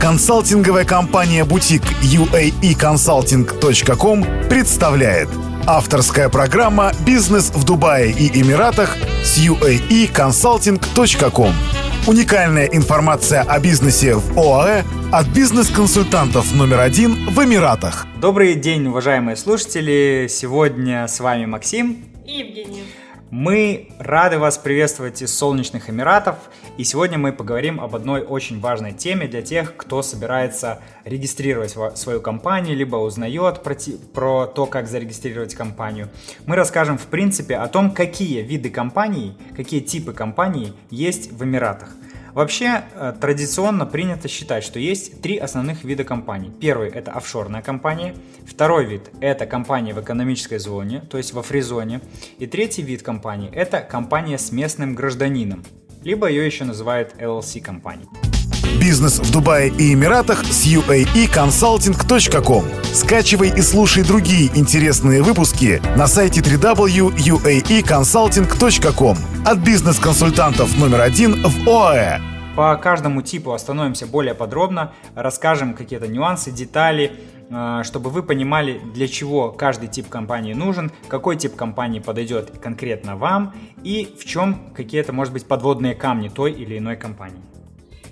Консалтинговая компания «Бутик» uaeconsulting.com представляет Авторская программа «Бизнес в Дубае и Эмиратах» с uaeconsulting.com Уникальная информация о бизнесе в ОАЭ от бизнес-консультантов номер один в Эмиратах. Добрый день, уважаемые слушатели! Сегодня с вами Максим и Евгений. Мы рады вас приветствовать из солнечных Эмиратов, и сегодня мы поговорим об одной очень важной теме для тех, кто собирается регистрировать свою компанию, либо узнает про, про то, как зарегистрировать компанию. Мы расскажем, в принципе, о том, какие виды компаний, какие типы компаний есть в Эмиратах. Вообще, э, традиционно принято считать, что есть три основных вида компаний. Первый – это офшорная компания. Второй вид – это компания в экономической зоне, то есть во фризоне. И третий вид компании – это компания с местным гражданином, либо ее еще называют LLC компанией. Бизнес в Дубае и Эмиратах с uaeconsulting.com. Скачивай и слушай другие интересные выпуски на сайте www.uaeconsulting.com от бизнес-консультантов номер один в ОАЭ. По каждому типу остановимся более подробно, расскажем какие-то нюансы, детали, чтобы вы понимали, для чего каждый тип компании нужен, какой тип компании подойдет конкретно вам и в чем какие-то, может быть, подводные камни той или иной компании.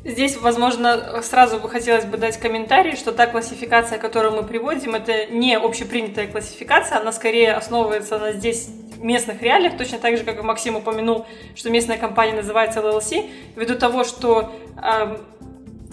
Здесь, возможно, сразу бы хотелось бы дать комментарий, что та классификация, которую мы приводим, это не общепринятая классификация, она скорее основывается на здесь местных реалиях, точно так же, как и Максим упомянул, что местная компания называется LLC, ввиду того, что эм,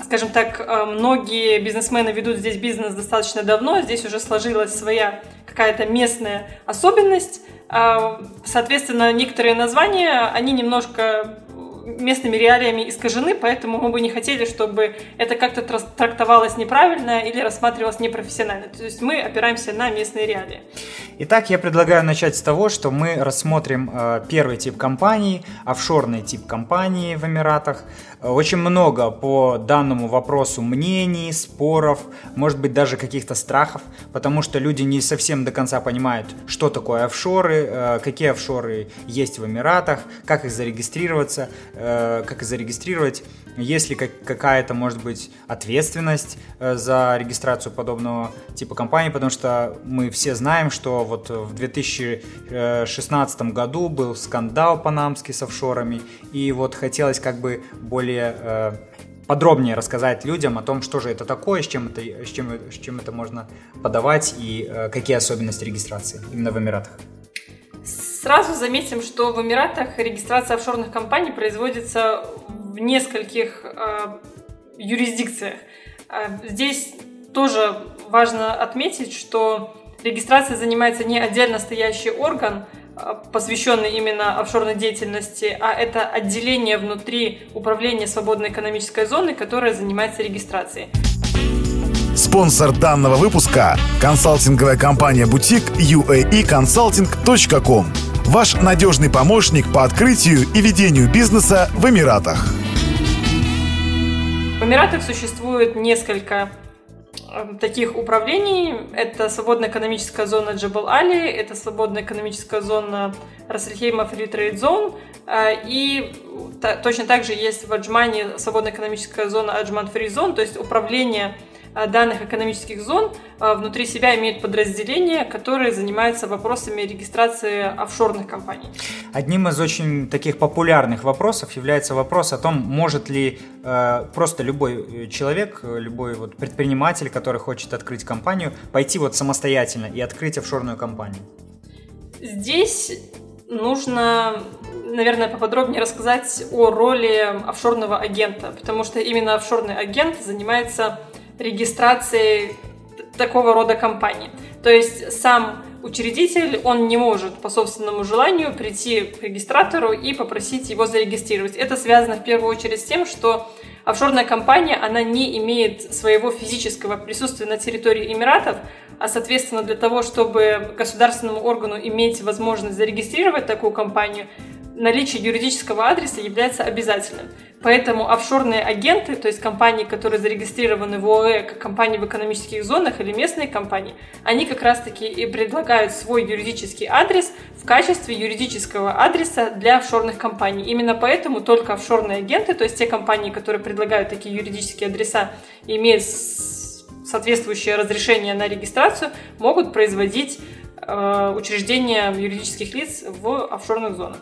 скажем так, э, многие бизнесмены ведут здесь бизнес достаточно давно, здесь уже сложилась своя какая-то местная особенность, э, соответственно, некоторые названия, они немножко местными реалиями искажены, поэтому мы бы не хотели, чтобы это как-то трактовалось неправильно или рассматривалось непрофессионально. То есть мы опираемся на местные реалии. Итак, я предлагаю начать с того, что мы рассмотрим э, первый тип компаний, офшорный тип компании в Эмиратах. Очень много по данному вопросу мнений, споров, может быть даже каких-то страхов, потому что люди не совсем до конца понимают, что такое офшоры, э, какие офшоры есть в Эмиратах, как их зарегистрироваться, э, как их зарегистрировать, есть ли какая-то, может быть, ответственность э, за регистрацию подобного типа компании, потому что мы все знаем, что вот в 2016 году был скандал панамский с офшорами, и вот хотелось как бы более более э, подробнее рассказать людям о том, что же это такое, с чем это, с чем, с чем это можно подавать и э, какие особенности регистрации именно в Эмиратах. Сразу заметим, что в Эмиратах регистрация офшорных компаний производится в нескольких э, юрисдикциях. Э, здесь тоже важно отметить, что регистрацией занимается не отдельно стоящий орган, а, посвященный именно офшорной деятельности, а это отделение внутри управления свободной экономической зоны, которое занимается регистрацией. Спонсор данного выпуска – консалтинговая компания «Бутик» uaeconsulting.com. Ваш надежный помощник по открытию и ведению бизнеса в Эмиратах. Эмиратах существует несколько Эм, таких управлений. Это свободная экономическая зона Джебал Али, это свободная экономическая зона Рассельхейма Free Trade Zone, э, и точно так же есть в Аджмане свободная экономическая зона Аджман Free Zone, то есть управление Э, данных экономических зон э, внутри себя имеют подразделения, которые занимаются вопросами регистрации офшорных компаний. Одним из очень таких популярных вопросов является вопрос о том, может ли э, просто любой человек, любой вот предприниматель, который хочет открыть компанию, пойти вот самостоятельно и открыть офшорную компанию. Здесь нужно, наверное, поподробнее рассказать о роли офшорного агента, потому что именно офшорный агент занимается регистрации такого рода компаний. То есть сам учредитель, он не может по собственному желанию прийти к регистратору и попросить его зарегистрировать. Это связано в первую очередь с тем, что офшорная компания, она не имеет своего физического присутствия на территории Эмиратов, а, соответственно, для того, чтобы государственному органу иметь возможность зарегистрировать такую компанию, наличие юридического адреса является обязательным. Поэтому офшорные агенты, то есть компании, которые зарегистрированы в ОАЭ как компании в экономических зонах или местные компании, они как раз-таки и предлагают свой юридический адрес в качестве юридического адреса для офшорных компаний. Именно поэтому только офшорные агенты, то есть те компании, которые предлагают такие юридические адреса, имеют соответствующее разрешение на регистрацию, могут производить э, учреждения юридических лиц в офшорных зонах.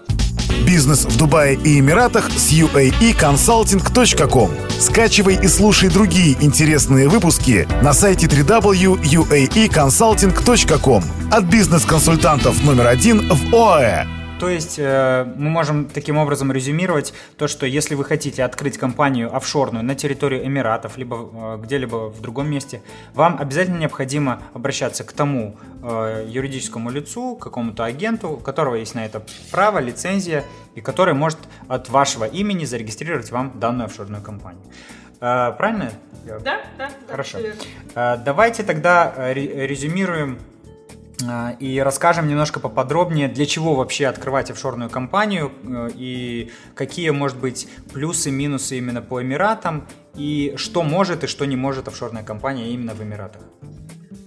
Бизнес в Дубае и Эмиратах с uaeconsulting.com. Скачивай и слушай другие интересные выпуски на сайте www.uaeconsulting.com от бизнес-консультантов номер один в ОАЭ. То есть э, мы можем таким образом резюмировать то, что если вы хотите открыть компанию офшорную на территории Эмиратов, либо э, где-либо в другом месте, вам обязательно необходимо обращаться к тому э, юридическому лицу, какому-то агенту, у которого есть на это право, лицензия, и который может от вашего имени зарегистрировать вам данную офшорную компанию. Э, правильно? Да, да. Хорошо. Да, э, давайте тогда э, резюмируем и расскажем немножко поподробнее, для чего вообще открывать офшорную компанию э, и какие, может быть, плюсы, минусы именно по Эмиратам и что может и что не может офшорная компания именно в Эмиратах.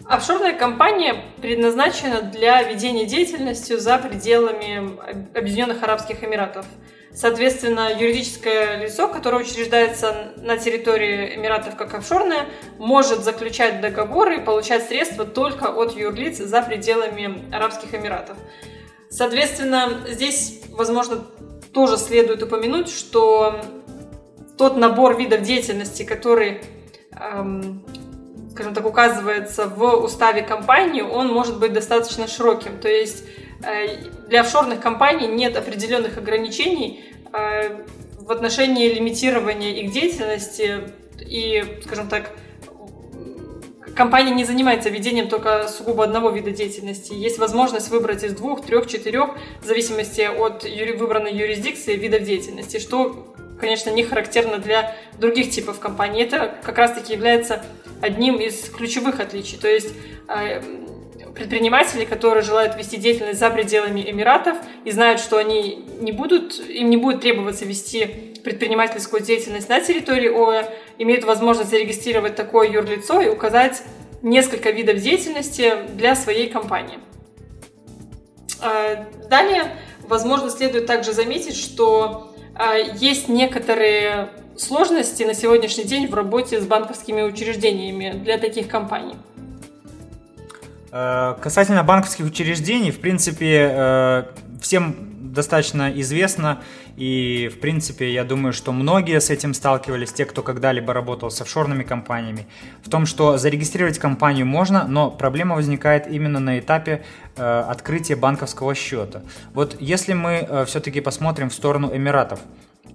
Офшорная компания предназначена для ведения деятельности за пределами Объединенных Арабских Эмиратов – Соответственно, юридическое лицо, которое учреждается на территории Эмиратов как офшорное, может заключать договоры и получать средства только от юрлиц за пределами Арабских Эмиратов. Соответственно, здесь, возможно, тоже следует упомянуть, что тот набор видов деятельности, который, эм, скажем так, указывается в уставе компании, он может быть достаточно широким. То есть Э, для офшорных компаний нет определенных ограничений э, в отношении лимитирования их деятельности и, скажем так, компания не занимается ведением только сугубо одного вида деятельности. Есть возможность выбрать из двух, трех, четырех, в зависимости от выбранной юрисдикции видов деятельности, что, конечно, не характерно для других типов компаний. Это как раз-таки является одним из ключевых отличий. То есть э, предприниматели, которые желают вести деятельность за пределами Эмиратов и знают, что они не будут, им не будет требоваться вести предпринимательскую деятельность на территории ОЭ, имеют возможность зарегистрировать такое юрлицо и указать несколько видов деятельности для своей компании. А, далее, возможно, следует также заметить, что а, есть некоторые сложности на сегодняшний день в работе с банковскими учреждениями для таких компаний. Э, касательно банковских учреждений, в принципе, э, всем достаточно известно, и, в принципе, я думаю, что многие с этим сталкивались, те, кто когда-либо работал с офшорными компаниями, в том, что зарегистрировать компанию можно, но проблема возникает именно на этапе э, открытия банковского счета. Вот если мы все-таки посмотрим в сторону Эмиратов,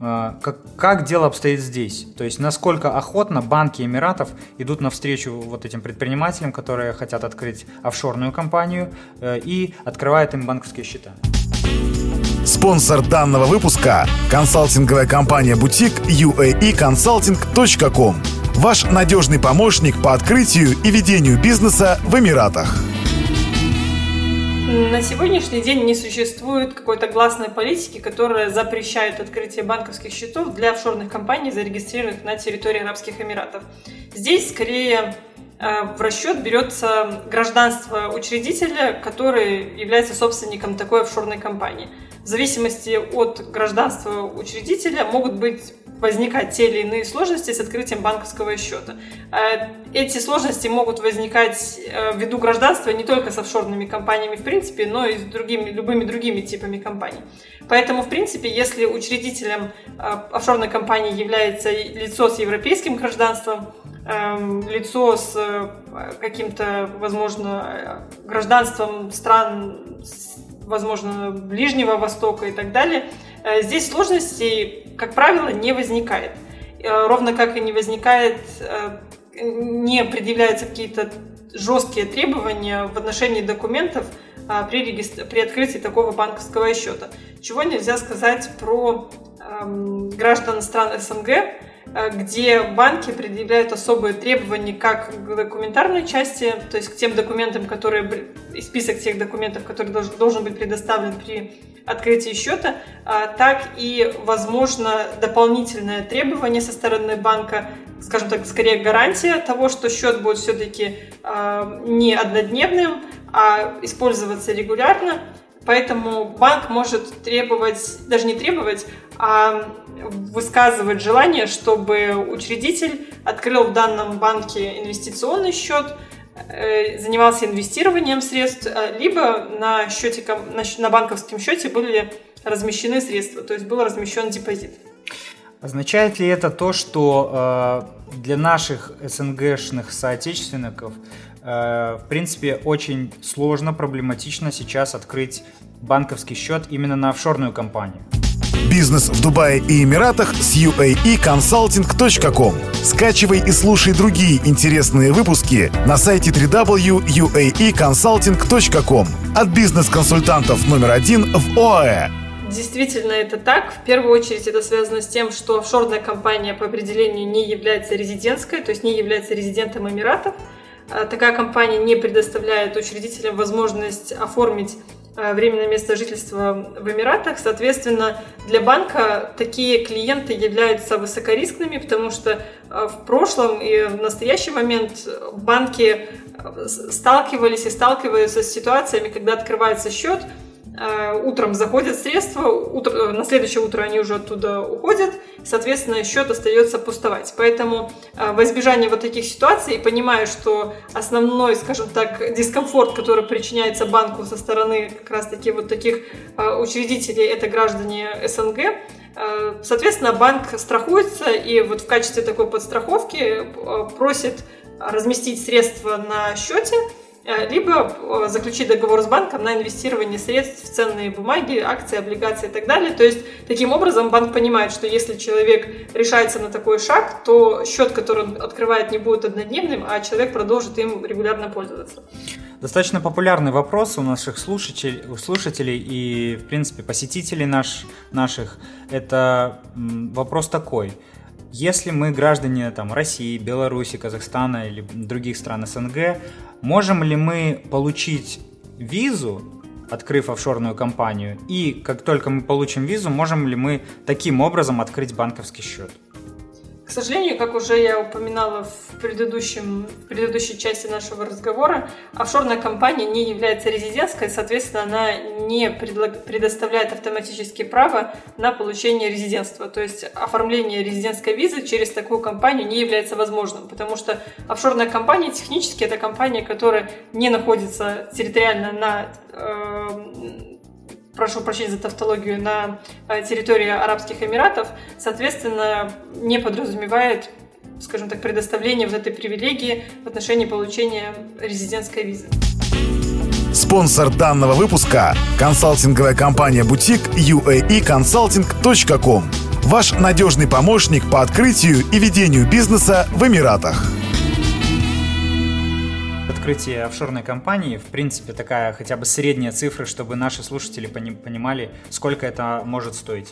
как, как дело обстоит здесь? То есть насколько охотно банки Эмиратов идут навстречу вот этим предпринимателям, которые хотят открыть офшорную компанию э, и открывают им банковские счета? Спонсор данного выпуска – консалтинговая компания «Бутик» uaeconsulting.com. Ваш надежный помощник по открытию и ведению бизнеса в Эмиратах. На сегодняшний день не существует какой-то гласной политики, которая запрещает открытие банковских счетов для офшорных компаний, зарегистрированных на территории Арабских Эмиратов. Здесь скорее э, в расчет берется гражданство учредителя, который является собственником такой офшорной компании. В зависимости от гражданства учредителя могут быть возникать те или иные сложности с открытием банковского счета. Э, эти сложности могут возникать э, ввиду гражданства не только с офшорными компаниями в принципе, но и с другими, любыми другими типами компаний. Поэтому, в принципе, если учредителем э, офшорной компании является лицо с европейским гражданством, эм, лицо с каким-то, возможно, гражданством стран, возможно, Ближнего Востока и так далее – здесь сложностей, как правило, не возникает. Э, ровно как и не возникает, э, не предъявляются какие-то жесткие требования в отношении документов при, регистр... при открытии такого банковского счета. Чего нельзя сказать про эм, граждан стран СНГ, где банки предъявляют особые требования как к документарной части, то есть к тем документам, которые, список тех документов, который должен, должен быть предоставлен при открытии счета, а, так и, возможно, дополнительное требование со стороны банка, скажем так, скорее гарантия того, что счет будет все-таки а, не однодневным, а использоваться регулярно. Поэтому банк может требовать, даже не требовать, а высказывать желание, чтобы учредитель открыл в данном банке инвестиционный счет, э, занимался инвестированием средств, э, либо на, счете, на банковском счете были размещены средства, то есть был размещен депозит. Означает ли это то, что э, для наших СНГшных соотечественников в принципе, очень сложно, проблематично сейчас открыть банковский счет именно на офшорную компанию. Бизнес в Дубае и Эмиратах с uaeconsulting.com. Скачивай и слушай другие интересные выпуски на сайте www.uaeconsulting.com от бизнес-консультантов номер один в ОАЭ. Действительно, это так. В первую очередь это связано с тем, что офшорная компания по определению не является резидентской, то есть не является резидентом Эмиратов. А, такая компания не предоставляет учредителям возможность оформить а, временное место жительства в Эмиратах. Соответственно, для банка такие клиенты являются высокорискными, потому что а, в прошлом и в настоящий момент банки сталкивались и сталкиваются с ситуациями, когда открывается счет, Э, утром заходят средства, утро, э, на следующее утро они уже оттуда уходят, соответственно, счет остается пустовать. Поэтому э, во избежание вот таких ситуаций, понимая, что основной, скажем так, дискомфорт, который причиняется банку со стороны как раз-таки вот таких учредителей, это граждане СНГ, Соответственно, банк страхуется и вот в качестве такой подстраховки просит разместить средства на счете, Э, либо э, заключить договор с банком на инвестирование средств в ценные бумаги, акции, облигации и так далее. То есть, таким образом, банк понимает, что если человек решается на такой шаг, то счет, который он открывает, не будет однодневным, а человек продолжит им регулярно пользоваться. Достаточно популярный вопрос у наших слушателей, у слушателей и, в принципе, посетителей наш, наших. Это вопрос такой – если мы граждане там, России, Беларуси, Казахстана или других стран СНГ, можем ли мы получить визу, открыв офшорную компанию, и как только мы получим визу, можем ли мы таким образом открыть банковский счет? К сожалению, как уже я упоминала в, предыдущем, в предыдущей части нашего разговора, офшорная компания не является резидентской, соответственно, она не предоставляет автоматически право на получение резидентства. То есть оформление резидентской визы через такую компанию не является возможным, потому что офшорная компания технически это компания, которая не находится территориально на э, прошу прощения за тавтологию, на э, территории Арабских Эмиратов, соответственно, не подразумевает скажем так, предоставление вот этой привилегии в отношении получения резидентской визы. Спонсор данного выпуска – консалтинговая компания «Бутик» uaeconsulting.com. Ваш надежный помощник по открытию и ведению бизнеса в Эмиратах открытие офшорной компании, в принципе, такая хотя бы средняя цифра, чтобы наши слушатели понимали, сколько это может стоить?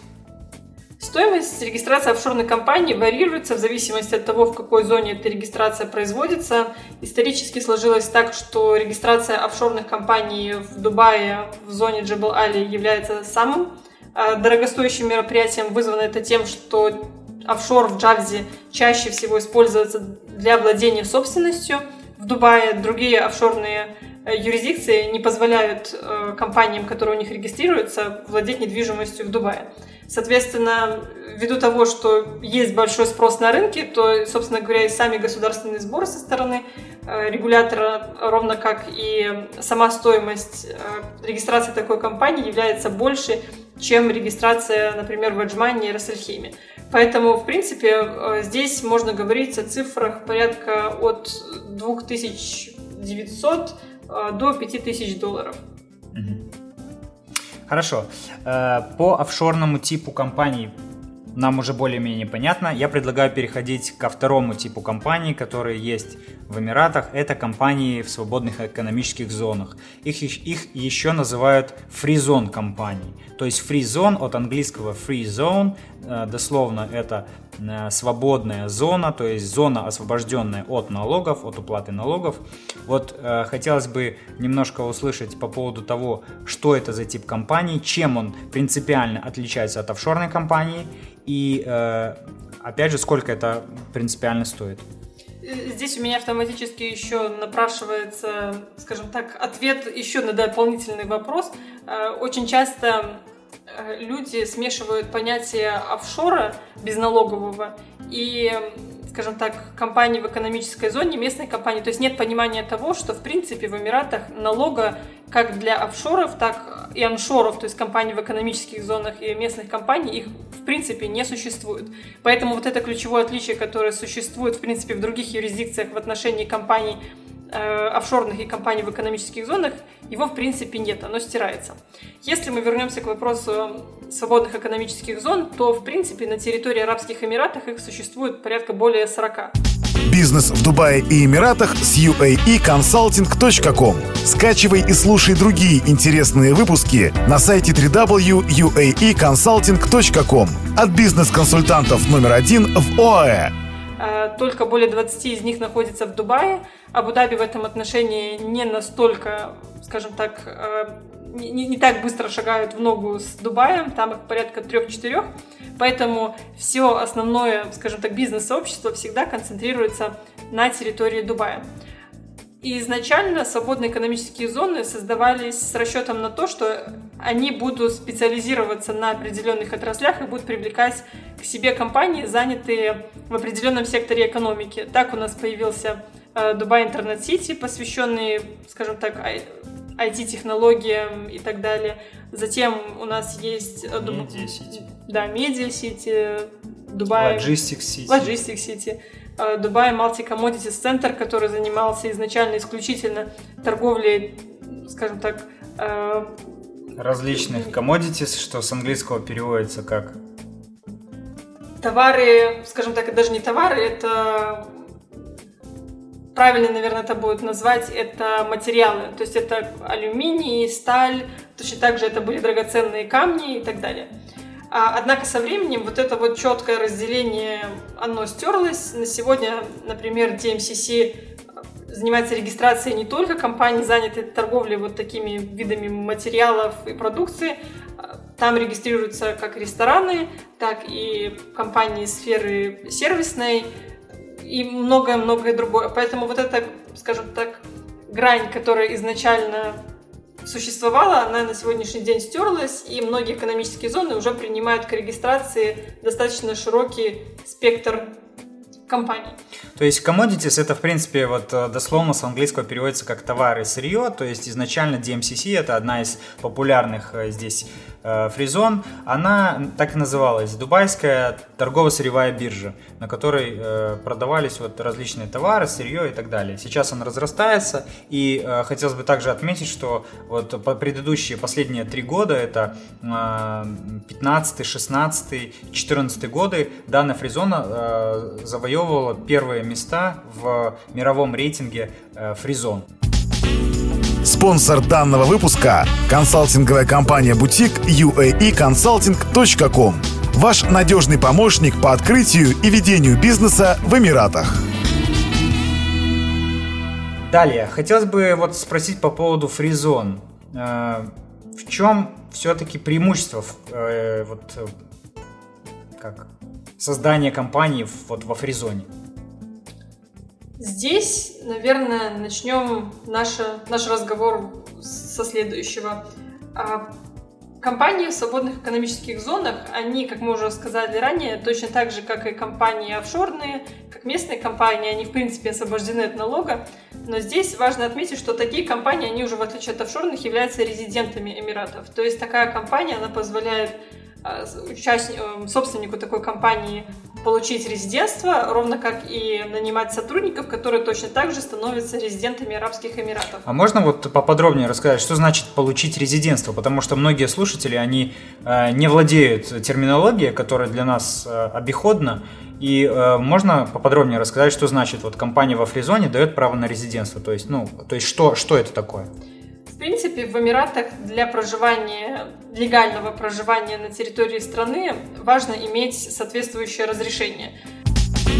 Стоимость регистрации офшорной компании варьируется в зависимости от того, в какой зоне эта регистрация производится. Исторически сложилось так, что регистрация офшорных компаний в Дубае в зоне Джебел Али является самым а, дорогостоящим мероприятием. Вызвано это тем, что офшор в Джавзе чаще всего используется для владения собственностью – в Дубае другие офшорные э, юрисдикции не позволяют э, компаниям, которые у них регистрируются, владеть недвижимостью в Дубае. Соответственно, ввиду того, что есть большой спрос на рынке, то, собственно говоря, и сами государственные сборы со стороны э, регулятора, ровно как и сама стоимость регистрации такой компании является больше, чем регистрация, например, в Эджмане и Рассельхейме. Поэтому, в принципе, э, здесь можно говорить о цифрах порядка от 2900 э, до 5000 долларов. Хорошо. Э, по офшорному типу компаний нам уже более-менее понятно. Я предлагаю переходить ко второму типу компаний, которые есть в Эмиратах. Это компании в свободных экономических зонах. Их, их еще называют free zone компании. То есть zone от английского free zone, дословно это э, свободная зона, то есть зона, освобожденная от налогов, от уплаты налогов. Вот э, хотелось бы немножко услышать по поводу того, что это за тип компании, чем он принципиально отличается от офшорной компании и, э, опять же, сколько это принципиально стоит. Здесь у меня автоматически еще напрашивается, скажем так, ответ еще на дополнительный вопрос. Э, очень часто э, люди смешивают понятие офшора безналогового и скажем так, компании в экономической зоне, местной компании. То есть нет понимания того, что в принципе в Эмиратах налога как для офшоров, так и аншоров, то есть компаний в экономических зонах и местных компаний, их в принципе не существует. Поэтому вот это ключевое отличие, которое существует в принципе в других юрисдикциях в отношении компаний э, офшорных и компаний в экономических зонах, его в принципе нет, оно стирается. Если мы вернемся к вопросу свободных экономических зон, то в принципе на территории Арабских Эмиратов их существует порядка более 40. Бизнес в Дубае и Эмиратах с uaeconsulting.com. Скачивай и слушай другие интересные выпуски на сайте www.uaeconsulting.com от бизнес-консультантов номер один в ОАЭ. Э, только более 20 из них находится в Дубае. Абу-Даби в этом отношении не настолько, скажем так, э, не, не так быстро шагают в ногу с Дубаем, там их порядка трех-четырех, поэтому все основное, скажем так, бизнес-сообщество всегда концентрируется на территории Дубая. И изначально свободные экономические зоны создавались с расчетом на то, что они будут специализироваться на определенных отраслях и будут привлекать к себе компании, занятые в определенном секторе экономики. Так у нас появился э, Dubai Internet City, посвященный, скажем так, IT-технологиям и так далее. Затем у нас есть... Media City. Да, Media City, Dubai... Logistics City. City. Dubai Multi Commodities Center, который занимался изначально исключительно торговлей, скажем так... Э, Различных commodities, что с английского переводится как... Товары, скажем так, это даже не товары, это правильно, наверное, это будет назвать, это материалы. То есть это алюминий, сталь, точно так же это были драгоценные камни и так далее. А, однако со временем вот это вот четкое разделение, оно стерлось. На сегодня, например, DMCC занимается регистрацией не только компаний, занятой торговлей вот такими видами материалов и продукции, там регистрируются как рестораны, так и компании сферы сервисной, и многое-многое другое. Поэтому вот эта, скажем так, грань, которая изначально существовала, она на сегодняшний день стерлась, и многие экономические зоны уже принимают к регистрации достаточно широкий спектр компаний. То есть commodities это в принципе вот э, дословно с английского переводится как товар и сырье, то есть изначально DMCC это одна из популярных э, здесь Э, Фризон, она так и называлась, Дубайская торгово-сырьевая биржа, на которой продавались вот различные товары, сырье и так далее. Сейчас она разрастается, и хотелось бы также отметить, что вот предыдущие последние три года, это 15, 16, 14 годы, данная Фризона завоевывала первые места в мировом рейтинге Фризон. Спонсор данного выпуска – консалтинговая компания «Бутик» uaeconsulting.com. Ваш надежный помощник по открытию и ведению бизнеса в Эмиратах. Далее, хотелось бы вот спросить по поводу фризон. Э, в чем все-таки преимущество э, вот, э, как, создания компании вот во фризоне? Здесь, наверное, начнем наш, наш разговор со следующего. А, компании в свободных экономических зонах, они, как мы уже сказали ранее, точно так же, как и компании офшорные, как местные компании, они в принципе освобождены от налога. Но здесь важно отметить, что такие компании, они уже в отличие от офшорных, являются резидентами Эмиратов. То есть такая компания, она позволяет собственнику такой компании получить резидентство, ровно как и нанимать сотрудников, которые точно так же становятся резидентами Арабских Эмиратов. А можно вот поподробнее рассказать, что значит получить резидентство? Потому что многие слушатели, они э, не владеют терминологией, которая для нас э, обиходна, и э, можно поподробнее рассказать, что значит вот компания во Фризоне дает право на резидентство, то есть, ну, то есть что, что это такое? Принципе, в Эмиратах для проживания, легального проживания на территории страны важно иметь соответствующее разрешение.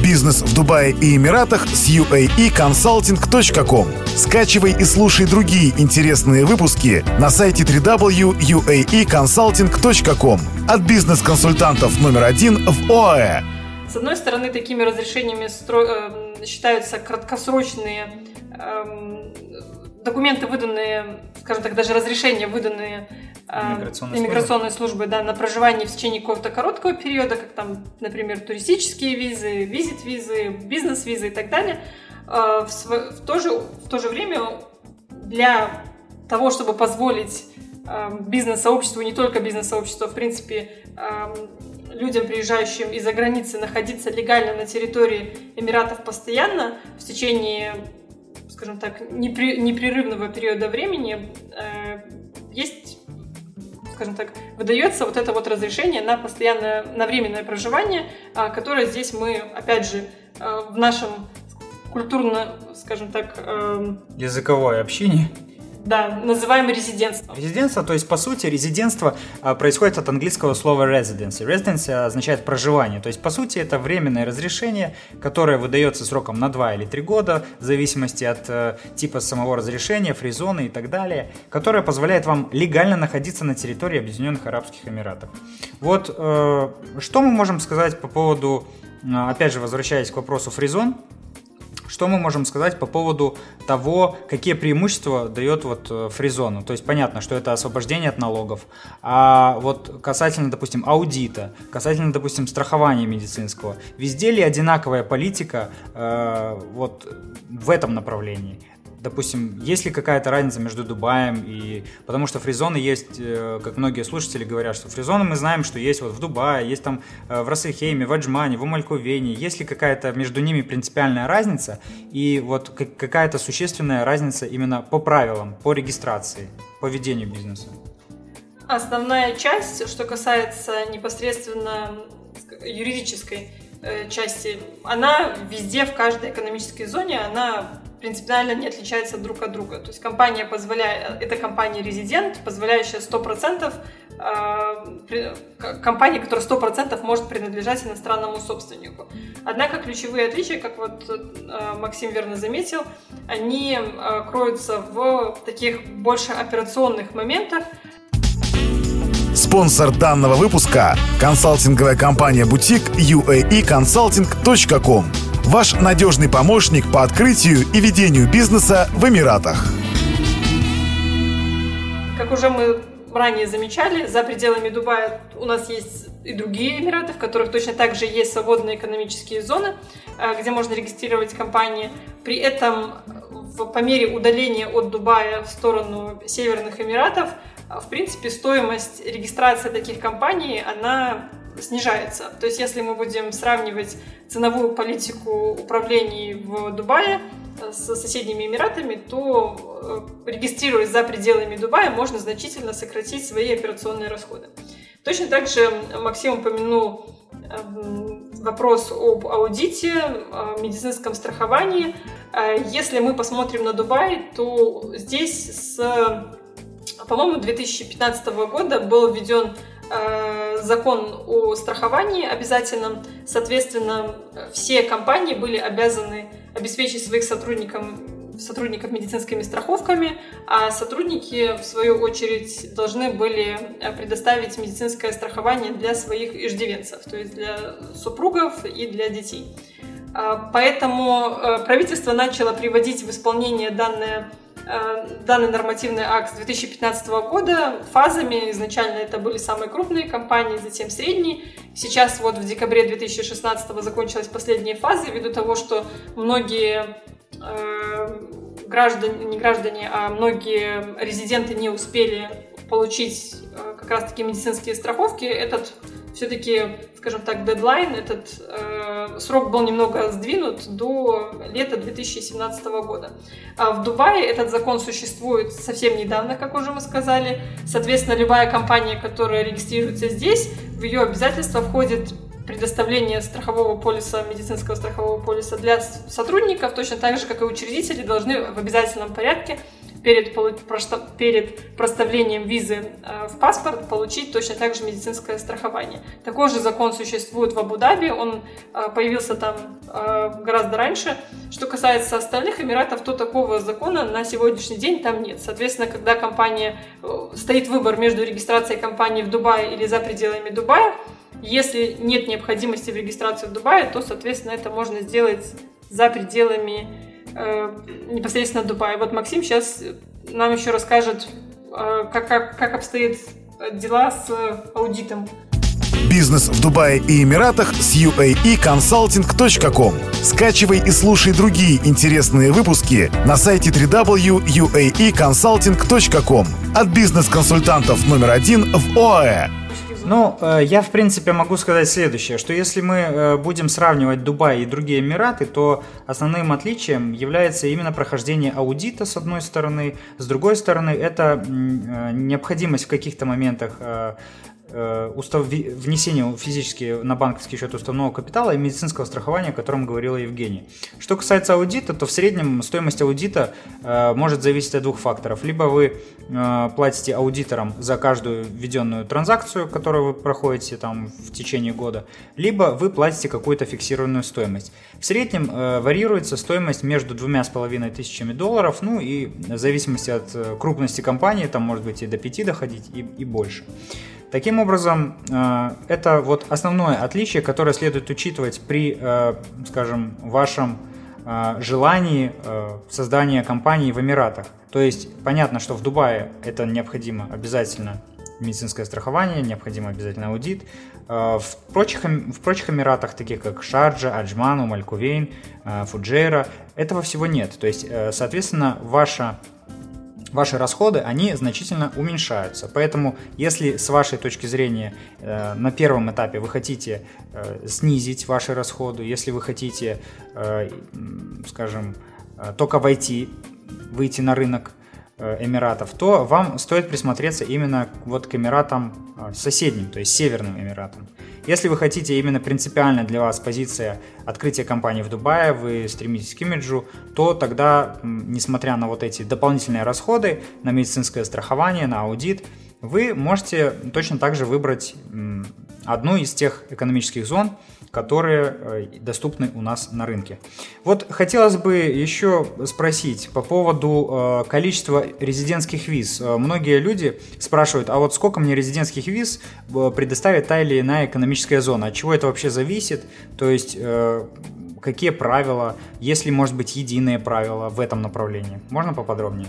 Бизнес в Дубае и Эмиратах с uaeconsulting.com. Скачивай и слушай другие интересные выпуски на сайте www.uaeconsulting.com от бизнес-консультантов номер один в ОАЭ. С одной стороны, такими разрешениями стро... Э, считаются краткосрочные эм, документы, выданные, скажем так, даже разрешения, выданные Иммиграционной иммиграционной службы, да, на проживание в течение какого-то короткого периода, как там, например, туристические визы, визит-визы, бизнес-визы и так далее. В, в, то же, в то же время для того, чтобы позволить бизнес-сообществу, не только бизнес-сообществу, а в принципе людям, приезжающим из-за границы, находиться легально на территории Эмиратов постоянно в течение, скажем так, непрерывного периода времени, э, есть скажем так, выдается вот это вот разрешение на постоянное, на временное проживание, а, которое здесь мы, опять же, э, в нашем культурно, скажем так... Эм, Языковое общение да, называем резидентством. Резидентство, то есть, по сути, резидентство а, происходит от английского слова residency. Residency означает проживание, то есть, по сути, это временное разрешение, которое выдается сроком на 2 или 3 года, в зависимости от э, типа самого разрешения, фризоны и так далее, которое позволяет вам легально находиться на территории Объединенных Арабских Эмиратов. Вот, э, что мы можем сказать по поводу, э, опять же, возвращаясь к вопросу фризон, что мы можем сказать по поводу того, какие преимущества дает вот э, фризону? То есть понятно, что это освобождение от налогов. А вот касательно, допустим, аудита, касательно, допустим, страхования медицинского, везде ли одинаковая политика э, вот в этом направлении? Допустим, есть ли какая-то разница между Дубаем и... Потому что фризоны есть, э, как многие слушатели говорят, что фризоны мы знаем, что есть вот в Дубае, есть там э, в Рассельхейме, в Аджмане, в Умалькувене. Есть ли какая-то между ними принципиальная разница и вот какая-то существенная разница именно по правилам, по регистрации, по ведению бизнеса? Основная часть, что касается непосредственно юридической э, части, она везде, в каждой экономической зоне, она принципиально не отличаются друг от друга. То есть компания позволяет, это компания резидент, позволяющая 100%, э, компания, которая 100% может принадлежать иностранному собственнику. Однако ключевые отличия, как вот э, Максим верно заметил, они э, кроются в таких больше операционных моментах, Спонсор данного выпуска – консалтинговая компания «Бутик» uaeconsulting.com Ваш надежный помощник по открытию и ведению бизнеса в Эмиратах. Как уже мы ранее замечали, за пределами Дубая у нас есть и другие Эмираты, в которых точно так же есть свободные экономические зоны, э, где можно регистрировать компании. При этом по мере удаления от Дубая в сторону Северных Эмиратов, э, в принципе, стоимость регистрации таких компаний, она снижается. То есть, если мы будем сравнивать ценовую политику управлений в Дубае э, с соседними Эмиратами, то э, регистрируясь за пределами Дубая, можно значительно сократить свои операционные расходы. Точно так же Максим упомянул эм, вопрос об аудите, медицинском страховании. Э, если мы посмотрим на Дубай, то здесь с, по-моему, 2015 года был введен закон о страховании обязательном. Соответственно, все компании были обязаны обеспечить своих сотрудников сотрудников медицинскими страховками, а сотрудники, в свою очередь, должны были э, предоставить медицинское страхование для своих иждивенцев, то есть для супругов и для детей. А, поэтому э, правительство начало приводить в исполнение данное Э, данный нормативный акт с 2015 года фазами. Изначально это были самые крупные компании, затем средние. Сейчас вот в декабре 2016 закончилась последняя фаза ввиду того, что многие э, граждане, не граждане, а многие резиденты не успели получить э, как раз-таки медицинские страховки. Этот все-таки, скажем так, дедлайн, этот э, срок был немного сдвинут до лета 2017 года. А в Дубае этот закон существует совсем недавно, как уже мы сказали. Соответственно, любая компания, которая регистрируется здесь, в ее обязательства входит предоставление страхового полиса, медицинского страхового полиса для сотрудников, точно так же, как и учредители, должны в обязательном порядке перед, перед проставлением визы э, в паспорт получить точно так же медицинское страхование. Такой же закон существует в Абу-Даби, он э, появился там э, гораздо раньше. Что касается остальных Эмиратов, то такого закона на сегодняшний день там нет. Соответственно, когда компания, стоит выбор между регистрацией компании в Дубае или за пределами Дубая, если нет необходимости в регистрации в Дубае, то, соответственно, это можно сделать за пределами непосредственно Дубая. Вот Максим сейчас нам еще расскажет, э, как, как, как обстоят дела с аудитом. Бизнес в Дубае и Эмиратах с uaeconsulting.com. Скачивай и слушай другие интересные выпуски на сайте www.uaeconsulting.com от бизнес-консультантов номер один в ОАЭ. Ну, э, я, в принципе, могу сказать следующее, что если мы э, будем сравнивать Дубай и другие Эмираты, то основным отличием является именно прохождение аудита, с одной стороны, с другой стороны, это э, необходимость в каких-то моментах устав, внесение физически на банковский счет уставного капитала и медицинского страхования, о котором говорила Евгения. Что касается аудита, то в среднем стоимость аудита э, может зависеть от двух факторов. Либо вы э, платите аудиторам за каждую введенную транзакцию, которую вы проходите там в течение года, либо вы платите какую-то фиксированную стоимость. В среднем э, варьируется стоимость между двумя с половиной тысячами долларов, ну и в зависимости от э, крупности компании, там может быть и до 5 доходить, и, и больше. Таким образом, э, это вот основное отличие, которое следует учитывать при, э, скажем, вашем э, желании создания компании в Эмиратах. То есть понятно, что в Дубае это необходимо обязательно медицинское страхование, необходимо обязательно аудит. В прочих, в прочих Эмиратах, таких как Шарджа, Аджман, Умалькувейн, Фуджейра, этого всего нет. То есть, соответственно, ваша ваши расходы, они значительно уменьшаются. Поэтому, если с вашей точки зрения э, на первом этапе вы хотите э, снизить ваши расходы, если вы хотите, э, скажем, э, только войти, выйти на рынок Эмиратов, то вам стоит присмотреться именно вот к Эмиратам э, соседним, то есть Северным Эмиратам. Если вы хотите именно принципиально для вас позиция открытия компании в Дубае, вы стремитесь к имиджу, то тогда, несмотря на вот эти дополнительные расходы, на медицинское страхование, на аудит, вы можете точно так же выбрать одну из тех экономических зон, которые э, доступны у нас на рынке. Вот хотелось бы еще спросить по поводу э, количества резидентских виз. Э, многие люди спрашивают, а вот сколько мне резидентских виз предоставит та или иная экономическая зона? От чего это вообще зависит? То есть какие правила, есть ли, может быть, единые правила в этом направлении? Можно поподробнее?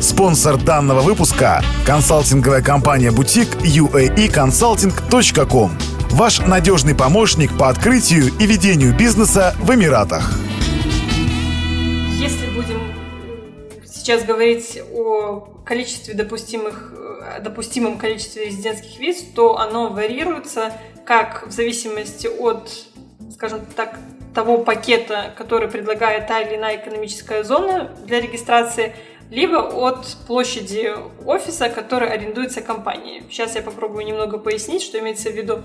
Спонсор данного выпуска – консалтинговая компания «Бутик» uaeconsulting.com Ваш надежный помощник по открытию и ведению бизнеса в Эмиратах. Если будем сейчас говорить о количестве допустимых, допустимом количестве резидентских виз, то оно варьируется как в зависимости от, скажем так, того пакета, который предлагает та или иная экономическая зона для регистрации, либо от площади офиса, который арендуется компанией. Сейчас я попробую немного пояснить, что имеется в виду.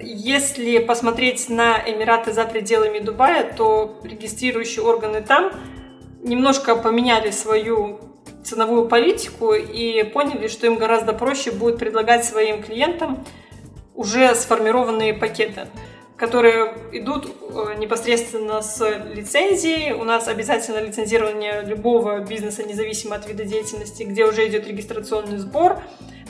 Если посмотреть на Эмираты за пределами Дубая, то регистрирующие органы там немножко поменяли свою ценовую политику и поняли, что им гораздо проще будет предлагать своим клиентам уже сформированные пакеты которые идут э, непосредственно с лицензией. У нас обязательно лицензирование любого бизнеса, независимо от вида деятельности, где уже идет регистрационный сбор,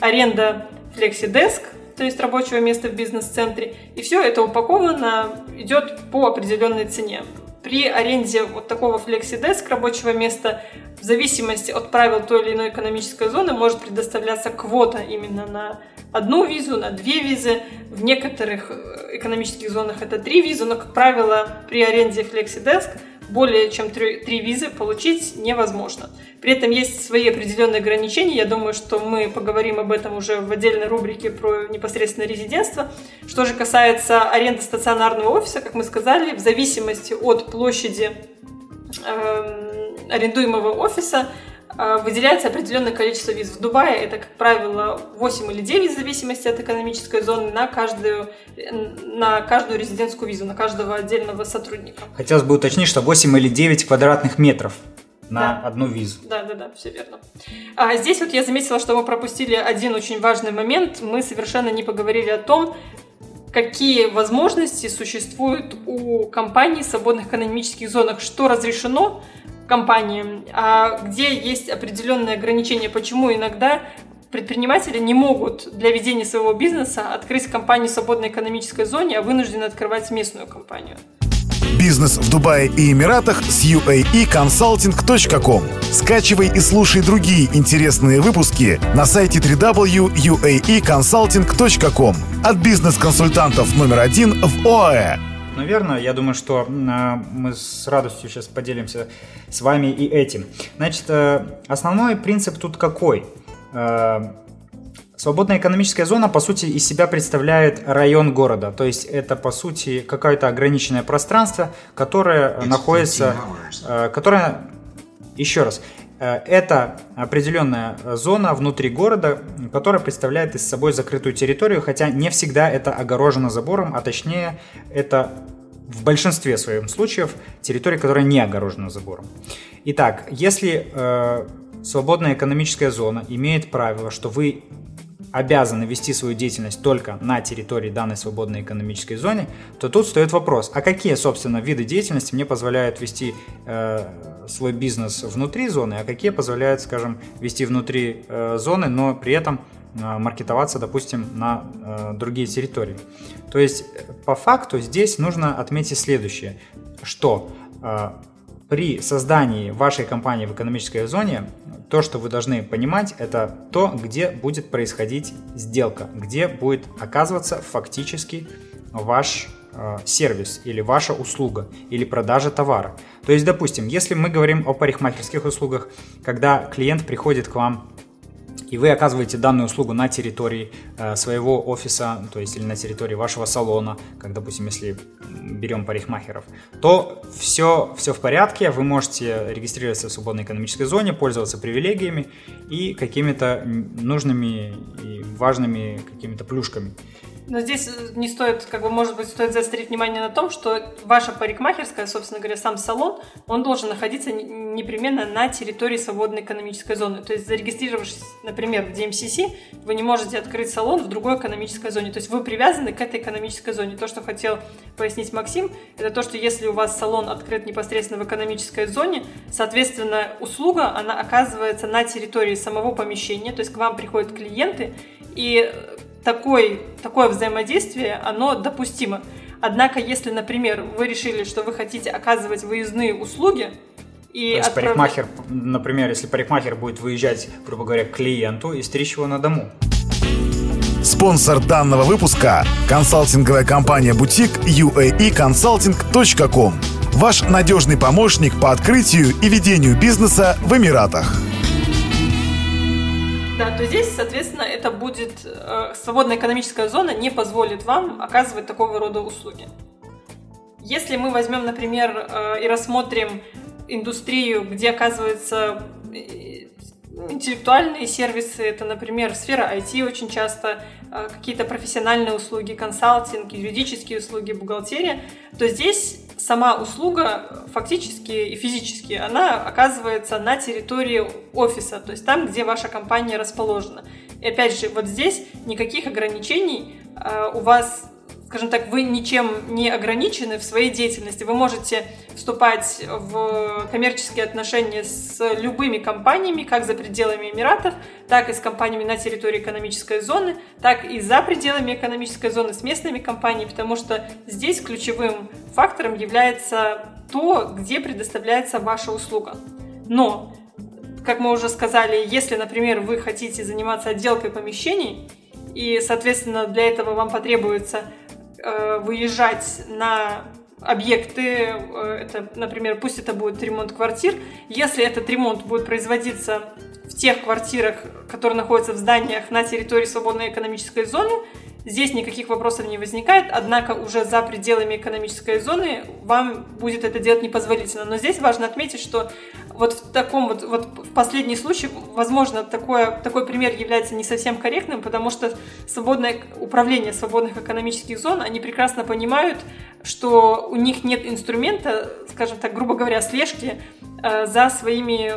аренда FlexiDesk, то есть рабочего места в бизнес-центре. И все это упаковано, идет по определенной цене. При аренде вот такого FlexiDesk рабочего места в зависимости от правил той или иной экономической зоны может предоставляться квота именно на одну визу, на две визы. В некоторых э, экономических зонах это три визы, но, как правило, при аренде FlexiDesk более чем три, три визы получить невозможно. При этом есть свои определенные ограничения. Я думаю, что мы поговорим об этом уже в отдельной рубрике про непосредственно резидентство. Что же касается аренды стационарного офиса, как мы сказали, в зависимости от площади э, арендуемого офиса выделяется определенное количество виз. В Дубае это, как правило, 8 или 9 в зависимости от экономической зоны на каждую, на каждую резидентскую визу, на каждого отдельного сотрудника. Хотелось бы уточнить, что 8 или 9 квадратных метров на да. одну визу. Да, да, да, все верно. А здесь вот я заметила, что мы пропустили один очень важный момент. Мы совершенно не поговорили о том, какие возможности существуют у компаний в свободных экономических зонах, что разрешено компаниям, а где есть определенные ограничения, почему иногда предприниматели не могут для ведения своего бизнеса открыть компанию в свободной экономической зоне, а вынуждены открывать местную компанию. Бизнес в Дубае и Эмиратах с uaeconsulting.com. Скачивай и слушай другие интересные выпуски на сайте www.uaeconsulting.com от бизнес-консультантов номер один в ОАЭ. Наверное, я думаю, что мы с радостью сейчас поделимся с вами и этим. Значит, э, основной принцип тут какой? Э, Свободная экономическая зона, по сути, из себя представляет район города. То есть это, по сути, какое-то ограниченное пространство, которое It's находится... Э, которое... Еще раз. Э, это определенная зона внутри города, которая представляет из собой закрытую территорию, хотя не всегда это огорожено забором, а точнее это в большинстве своих случаев территория, которая не огорожена забором. Итак, если э, свободная экономическая зона имеет правило, что вы обязаны вести свою деятельность только на территории данной свободной экономической зоны, то тут стоит вопрос, а какие, собственно, виды деятельности мне позволяют вести э, свой бизнес внутри зоны, а какие позволяют, скажем, вести внутри э, зоны, но при этом э, маркетоваться, допустим, на э, другие территории. То есть, по факту здесь нужно отметить следующее, что э, при создании вашей компании в экономической зоне то, что вы должны понимать, это то, где будет происходить сделка, где будет оказываться фактически ваш э, сервис или ваша услуга или продажа товара. То есть, допустим, если мы говорим о парикмахерских услугах, когда клиент приходит к вам и вы оказываете данную услугу на территории э, своего офиса, то есть или на территории вашего салона, как, допустим, если берем парикмахеров, то все, все в порядке, вы можете регистрироваться в свободной экономической зоне, пользоваться привилегиями и какими-то нужными и важными какими-то плюшками. Но здесь э, не стоит, как бы, может быть, стоит заострить внимание на том, что ваша парикмахерская, собственно говоря, сам салон, он должен находиться непременно на территории свободной экономической зоны. То есть, зарегистрировавшись, например, в DMCC, вы не можете открыть салон в другой экономической зоне. То есть, вы привязаны к этой экономической зоне. То, что хотел пояснить Максим, это то, что если у вас салон открыт непосредственно в экономической зоне, соответственно, услуга, она оказывается на территории самого помещения, то есть к вам приходят клиенты, и такой, такое взаимодействие, оно допустимо. Однако, если, например, вы решили, что вы хотите оказывать выездные услуги, и То есть отправ... парикмахер, например, если парикмахер будет выезжать, грубо говоря, к клиенту и стричь его на дому. Спонсор данного выпуска – консалтинговая компания «Бутик» uaeconsulting.com. Ваш надежный помощник по открытию и ведению бизнеса в Эмиратах. Да, то здесь, соответственно, это будет э, свободная экономическая зона не позволит вам оказывать такого рода услуги. Если мы возьмем, например, э, и рассмотрим индустрию, где оказывается э, интеллектуальные сервисы, это, например, сфера IT очень часто, э, какие-то профессиональные услуги, консалтинг, юридические услуги, бухгалтерия, то здесь сама услуга фактически и физически, она оказывается на территории офиса, то есть там, где ваша компания расположена. И опять же, вот здесь никаких ограничений э, у вас скажем так, вы ничем не ограничены в своей деятельности. Вы можете вступать в коммерческие отношения с любыми компаниями, как за пределами Эмиратов, так и с компаниями на территории экономической зоны, так и за пределами экономической зоны с местными компаниями, потому что здесь ключевым фактором является то, где предоставляется ваша услуга. Но, как мы уже сказали, если, например, вы хотите заниматься отделкой помещений, и, соответственно, для этого вам потребуется выезжать на объекты, э, это, например, пусть это будет ремонт квартир, если этот ремонт будет производиться в тех квартирах, которые находятся в зданиях на территории свободной экономической зоны, Здесь никаких вопросов не возникает, однако уже за пределами экономической зоны вам будет это делать непозволительно. Но здесь важно отметить, что вот в таком вот, вот в последний случай, возможно, такое, такой пример является не совсем корректным, потому что свободное управление свободных экономических зон, они прекрасно понимают, что у них нет инструмента, скажем так, грубо говоря, слежки за своими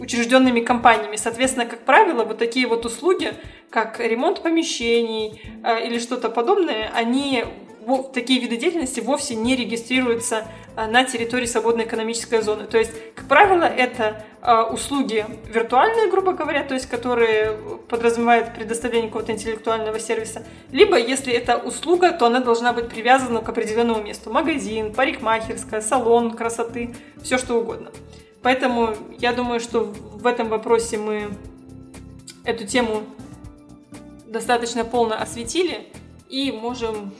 учрежденными компаниями. Соответственно, как правило, вот такие вот услуги, как ремонт помещений или что-то подобное, они такие виды деятельности вовсе не регистрируются а, на территории свободной экономической зоны. То есть, как правило, это а, услуги виртуальные, грубо говоря, то есть, которые подразумевают предоставление какого-то интеллектуального сервиса. Либо, если это услуга, то она должна быть привязана к определенному месту. Магазин, парикмахерская, салон красоты, все что угодно. Поэтому я думаю, что в этом вопросе мы эту тему достаточно полно осветили и можем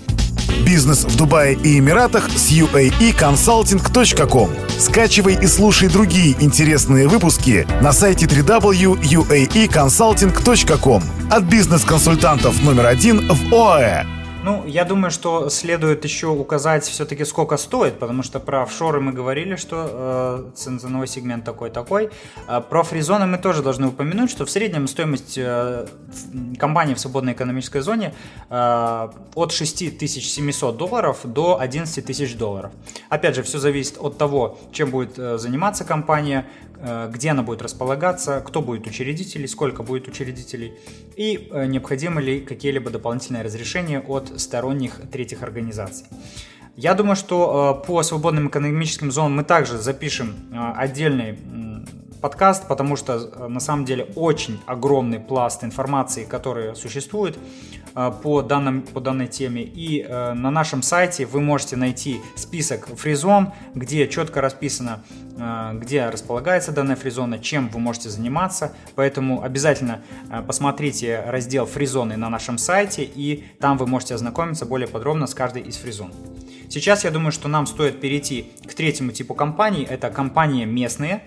Бизнес в Дубае и Эмиратах с uaeconsulting.com. Скачивай и слушай другие интересные выпуски на сайте www.uaeconsulting.com от бизнес-консультантов номер один в ОАЭ. Ну, я думаю, что следует еще указать все-таки, сколько стоит, потому что про офшоры мы говорили, что э, ценовой сегмент такой-такой. А про фризоны мы тоже должны упомянуть, что в среднем стоимость э, компании в свободной экономической зоне э, от 6700 долларов до 11 тысяч долларов. Опять же, все зависит от того, чем будет э, заниматься компания, где она будет располагаться, кто будет учредителей, сколько будет учредителей и э, необходимы ли какие-либо дополнительные разрешения от сторонних третьих организаций. Я думаю, что э, по свободным экономическим зонам мы также запишем отдельный подкаст, потому что э, на самом деле очень огромный пласт информации, который существует э, по, данным, по данной теме. И э, на нашем сайте вы можете найти список фризон, где четко расписано, где располагается данная фризона, чем вы можете заниматься. Поэтому обязательно посмотрите раздел фризоны на нашем сайте, и там вы можете ознакомиться более подробно с каждой из фризон. Сейчас я думаю, что нам стоит перейти к третьему типу компаний. Это компании местные,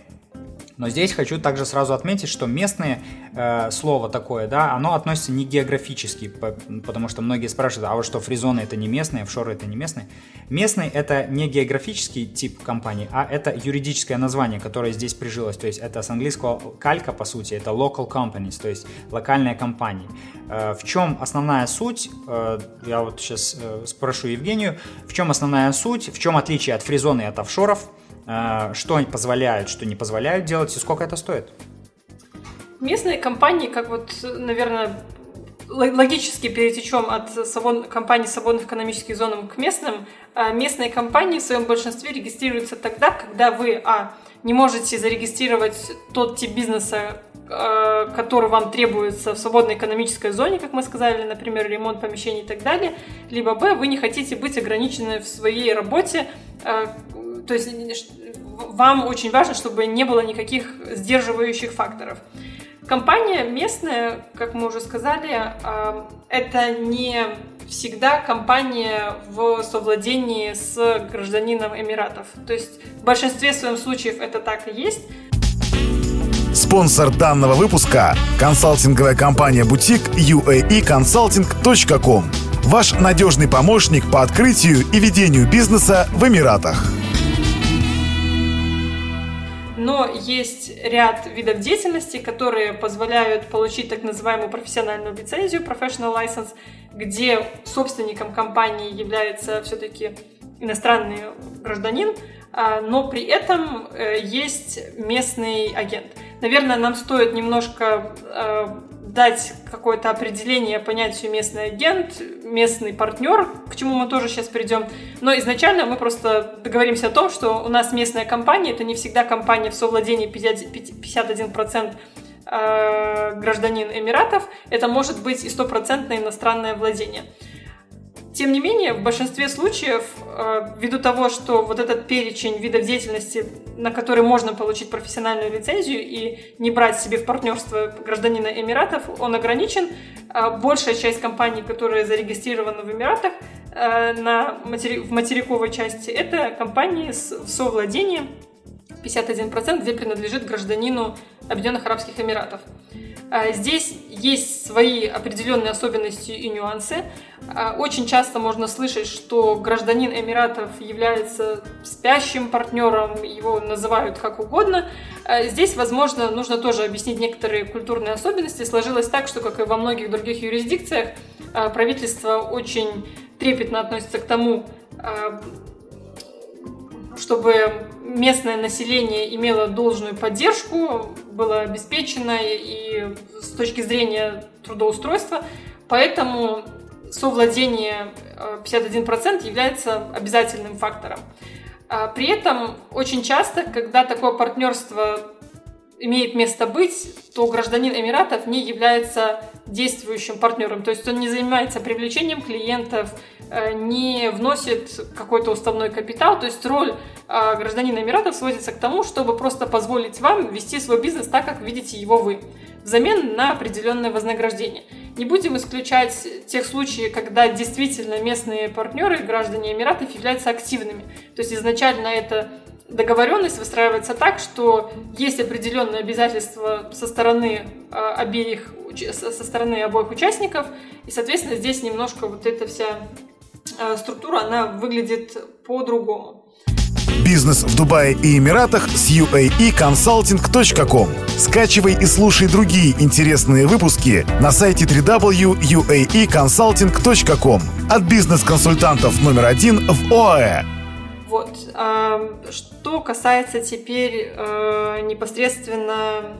но здесь хочу также сразу отметить, что местное э, слово такое, да, оно относится не географически, по, потому что многие спрашивают, а вот что фризоны это не местные, офшоры это не местные. Местный это не географический тип компании, а это юридическое название, которое здесь прижилось. То есть это с английского калька, по сути, это local companies, то есть локальные компании. Э, в чем основная суть? Э, я вот сейчас э, спрошу Евгению, в чем основная суть, в чем отличие от фризоны и от офшоров? А, что они позволяют, что не позволяют делать и сколько это стоит? Местные компании, как вот, наверное, логически перетечем от свобод... компаний свободных экономических зон к местным, а местные компании в своем большинстве регистрируются тогда, когда вы, а, не можете зарегистрировать тот тип бизнеса, а, который вам требуется в свободной экономической зоне, как мы сказали, например, ремонт помещений и так далее, либо, б, вы не хотите быть ограничены в своей работе то есть вам очень важно, чтобы не было никаких сдерживающих факторов. Компания местная, как мы уже сказали, а, это не всегда компания в совладении с гражданином Эмиратов. То есть в большинстве своем случаев это так и есть. Спонсор данного выпуска – консалтинговая компания «Бутик» uaeconsulting.com. Ваш надежный помощник по открытию и ведению бизнеса в Эмиратах но есть ряд видов деятельности, которые позволяют получить так называемую профессиональную лицензию, professional license, где собственником компании является все-таки иностранный гражданин, а, но при этом э, есть местный агент. Наверное, нам стоит немножко э, дать какое-то определение понятию местный агент, местный партнер, к чему мы тоже сейчас придем. Но изначально мы просто договоримся о том, что у нас местная компания, это не всегда компания в совладении 51% э, гражданин Эмиратов, это может быть и стопроцентное иностранное владение. Тем не менее, в большинстве случаев, э, ввиду того, что вот этот перечень видов деятельности, на который можно получить профессиональную лицензию и не брать себе в партнерство гражданина Эмиратов, он ограничен. А большая часть компаний, которые зарегистрированы в Эмиратах э, на матери... в материковой части, это компании с совладением 51%, где принадлежит гражданину Объединенных Арабских Эмиратов. А, здесь есть свои определенные особенности и нюансы. А, очень часто можно слышать, что гражданин Эмиратов является спящим партнером, его называют как угодно. А, здесь, возможно, нужно тоже объяснить некоторые культурные особенности. Сложилось так, что, как и во многих других юрисдикциях, правительство очень трепетно относится к тому, чтобы местное население имело должную поддержку, было обеспечено и с точки зрения трудоустройства. Поэтому совладение 51% является обязательным фактором. А при этом очень часто, когда такое партнерство имеет место быть, то гражданин Эмиратов не является действующим партнером. То есть он не занимается привлечением клиентов, э, не вносит какой-то уставной капитал. То есть роль э, гражданина Эмиратов сводится к тому, чтобы просто позволить вам вести свой бизнес так, как видите его вы, взамен на определенное вознаграждение. Не будем исключать тех случаев, когда действительно местные партнеры, граждане Эмиратов, являются активными. То есть изначально это договоренность выстраивается так, что есть определенные обязательства со стороны э, обеих, со стороны обоих участников, и, соответственно, здесь немножко вот эта вся э, структура, она выглядит по-другому. Бизнес в Дубае и Эмиратах с uaeconsulting.com. Скачивай и слушай другие интересные выпуски на сайте www.uaeconsulting.com от бизнес-консультантов номер один в ОАЭ. Вот. Что касается теперь э, непосредственно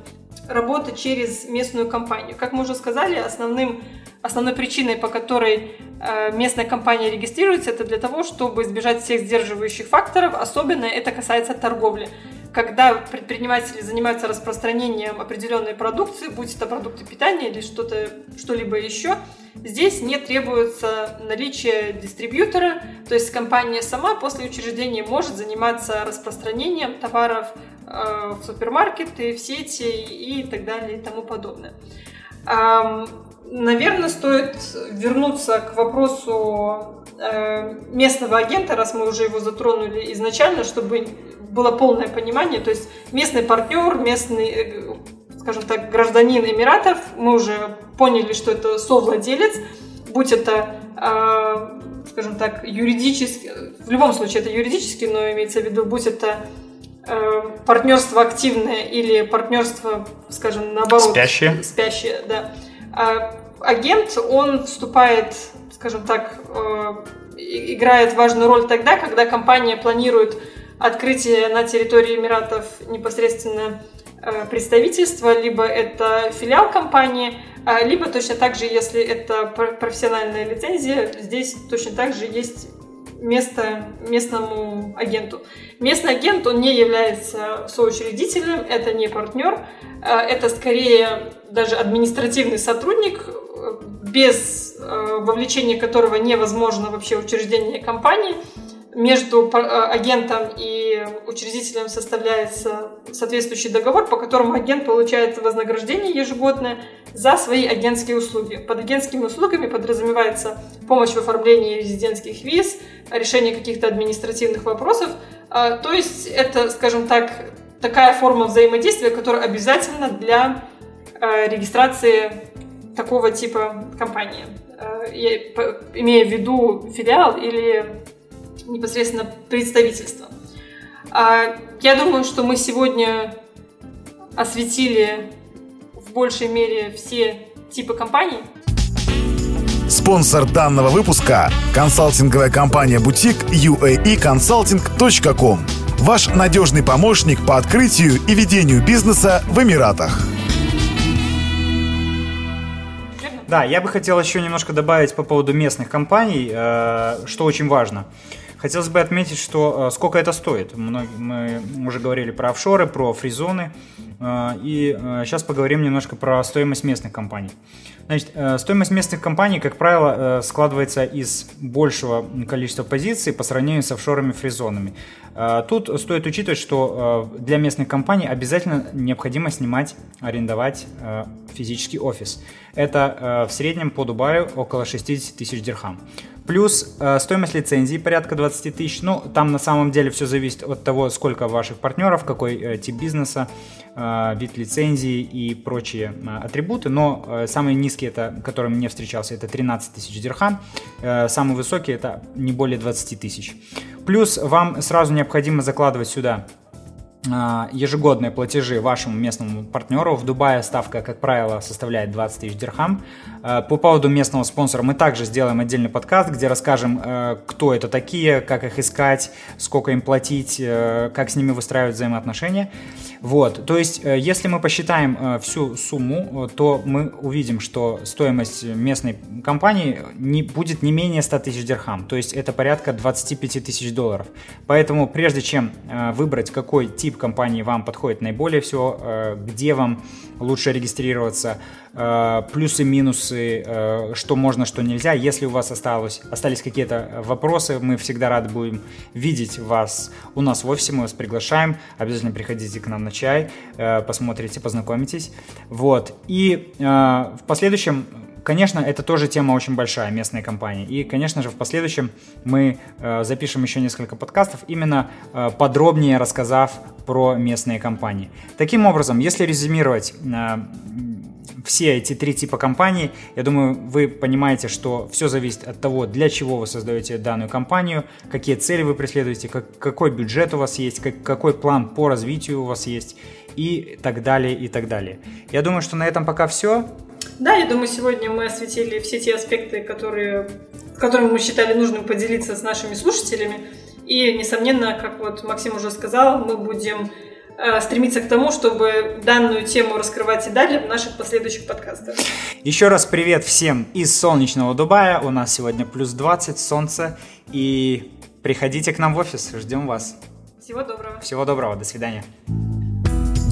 работы через местную компанию. Как мы уже сказали, основным, основной причиной, по которой э, местная компания регистрируется, это для того, чтобы избежать всех сдерживающих факторов. Особенно это касается торговли когда предприниматели занимаются распространением определенной продукции, будь это продукты питания или что-то, что-либо еще, здесь не требуется наличие дистрибьютора, то есть компания сама после учреждения может заниматься распространением товаров э, в супермаркеты, в сети и так далее и тому подобное. Наверное, стоит вернуться к вопросу местного агента, раз мы уже его затронули изначально, чтобы было полное понимание, то есть местный партнер, местный, э, скажем так, гражданин Эмиратов, мы уже поняли, что это совладелец, будь это, э, скажем так, юридически, в любом случае это юридически, но имеется в виду, будь это э, партнерство активное или партнерство, скажем, наоборот. Спящее. Спящее, да. А агент, он вступает, скажем так, играет важную роль тогда, когда компания планирует открытие на территории Эмиратов непосредственно э, представительства, либо это филиал компании, а, либо точно так же, если это профессиональная лицензия, здесь точно так же есть место местному агенту. Местный агент, он не является соучредителем, это не партнер, а, это скорее даже административный сотрудник, э, без э, вовлечения которого невозможно вообще учреждение компании – между э, агентом и учредителем составляется соответствующий договор, по которому агент получает вознаграждение ежегодное за свои агентские услуги. Под агентскими услугами подразумевается помощь в оформлении резидентских виз, решение каких-то административных вопросов. А, то есть это, скажем так, такая форма взаимодействия, которая обязательна для э, регистрации такого типа компании, э, имея в виду филиал или непосредственно представительства. А, я думаю, что мы сегодня осветили в большей мере все типы компаний. Спонсор данного выпуска – консалтинговая компания «Бутик» uaeconsulting.com. Ваш надежный помощник по открытию и ведению бизнеса в Эмиратах. Да, я бы хотел еще немножко добавить по поводу местных компаний, э, что очень важно. Хотелось бы отметить, что э, сколько это стоит. Мы уже говорили про офшоры, про фризоны. Э, и сейчас э, поговорим немножко про стоимость местных компаний. Значит, стоимость местных компаний, как правило, складывается из большего количества позиций по сравнению с офшорами фризонами. Тут стоит учитывать, что для местных компаний обязательно необходимо снимать, арендовать физический офис. Это в среднем по Дубаю около 60 тысяч дирхам. Плюс э, стоимость лицензии порядка 20 тысяч. Ну, там на самом деле все зависит от того, сколько ваших партнеров, какой э, тип бизнеса, э, вид лицензии и прочие э, атрибуты. Но э, самый низкий, это, который мне встречался, это 13 тысяч дирхам. Э, самый высокий это не более 20 тысяч. Плюс вам сразу необходимо закладывать сюда ежегодные платежи вашему местному партнеру. В Дубае ставка, как правило, составляет 20 тысяч дирхам. А, по поводу местного спонсора мы также сделаем отдельный подкаст, где расскажем, э, кто это такие, как их искать, сколько им платить, э, как с ними выстраивать взаимоотношения. Вот, то есть, э, если мы посчитаем всю сумму, то мы увидим, что стоимость местной компании не, будет не менее 100 тысяч дирхам, то есть это порядка 25 тысяч долларов. Поэтому прежде чем выбрать, какой тип тип компании вам подходит наиболее всего, э, где вам лучше регистрироваться, э, плюсы, минусы, э, что можно, что нельзя. Если у вас осталось, остались какие-то вопросы, мы всегда рады будем видеть вас у нас в офисе, мы вас приглашаем. Обязательно приходите к нам на чай, посмотрите, познакомитесь. Вот. И в последующем Конечно, это тоже тема очень большая, местные компании. И, конечно же, в последующем мы э, запишем еще несколько подкастов, именно э, подробнее рассказав про местные компании. Таким образом, если резюмировать э, все эти три типа компаний, я думаю, вы понимаете, что все зависит от того, для чего вы создаете данную компанию, какие цели вы преследуете, как, какой бюджет у вас есть, как, какой план по развитию у вас есть и так далее, и так далее. Я думаю, что на этом пока все. Да, я думаю, сегодня мы осветили все те аспекты, которые, которыми мы считали нужным поделиться с нашими слушателями. И, несомненно, как вот Максим уже сказал, мы будем э, стремиться к тому, чтобы данную тему раскрывать и далее в наших последующих подкастах. Еще раз привет всем из солнечного Дубая. У нас сегодня плюс 20, солнце. И приходите к нам в офис, ждем вас. Всего доброго. Всего доброго, до свидания.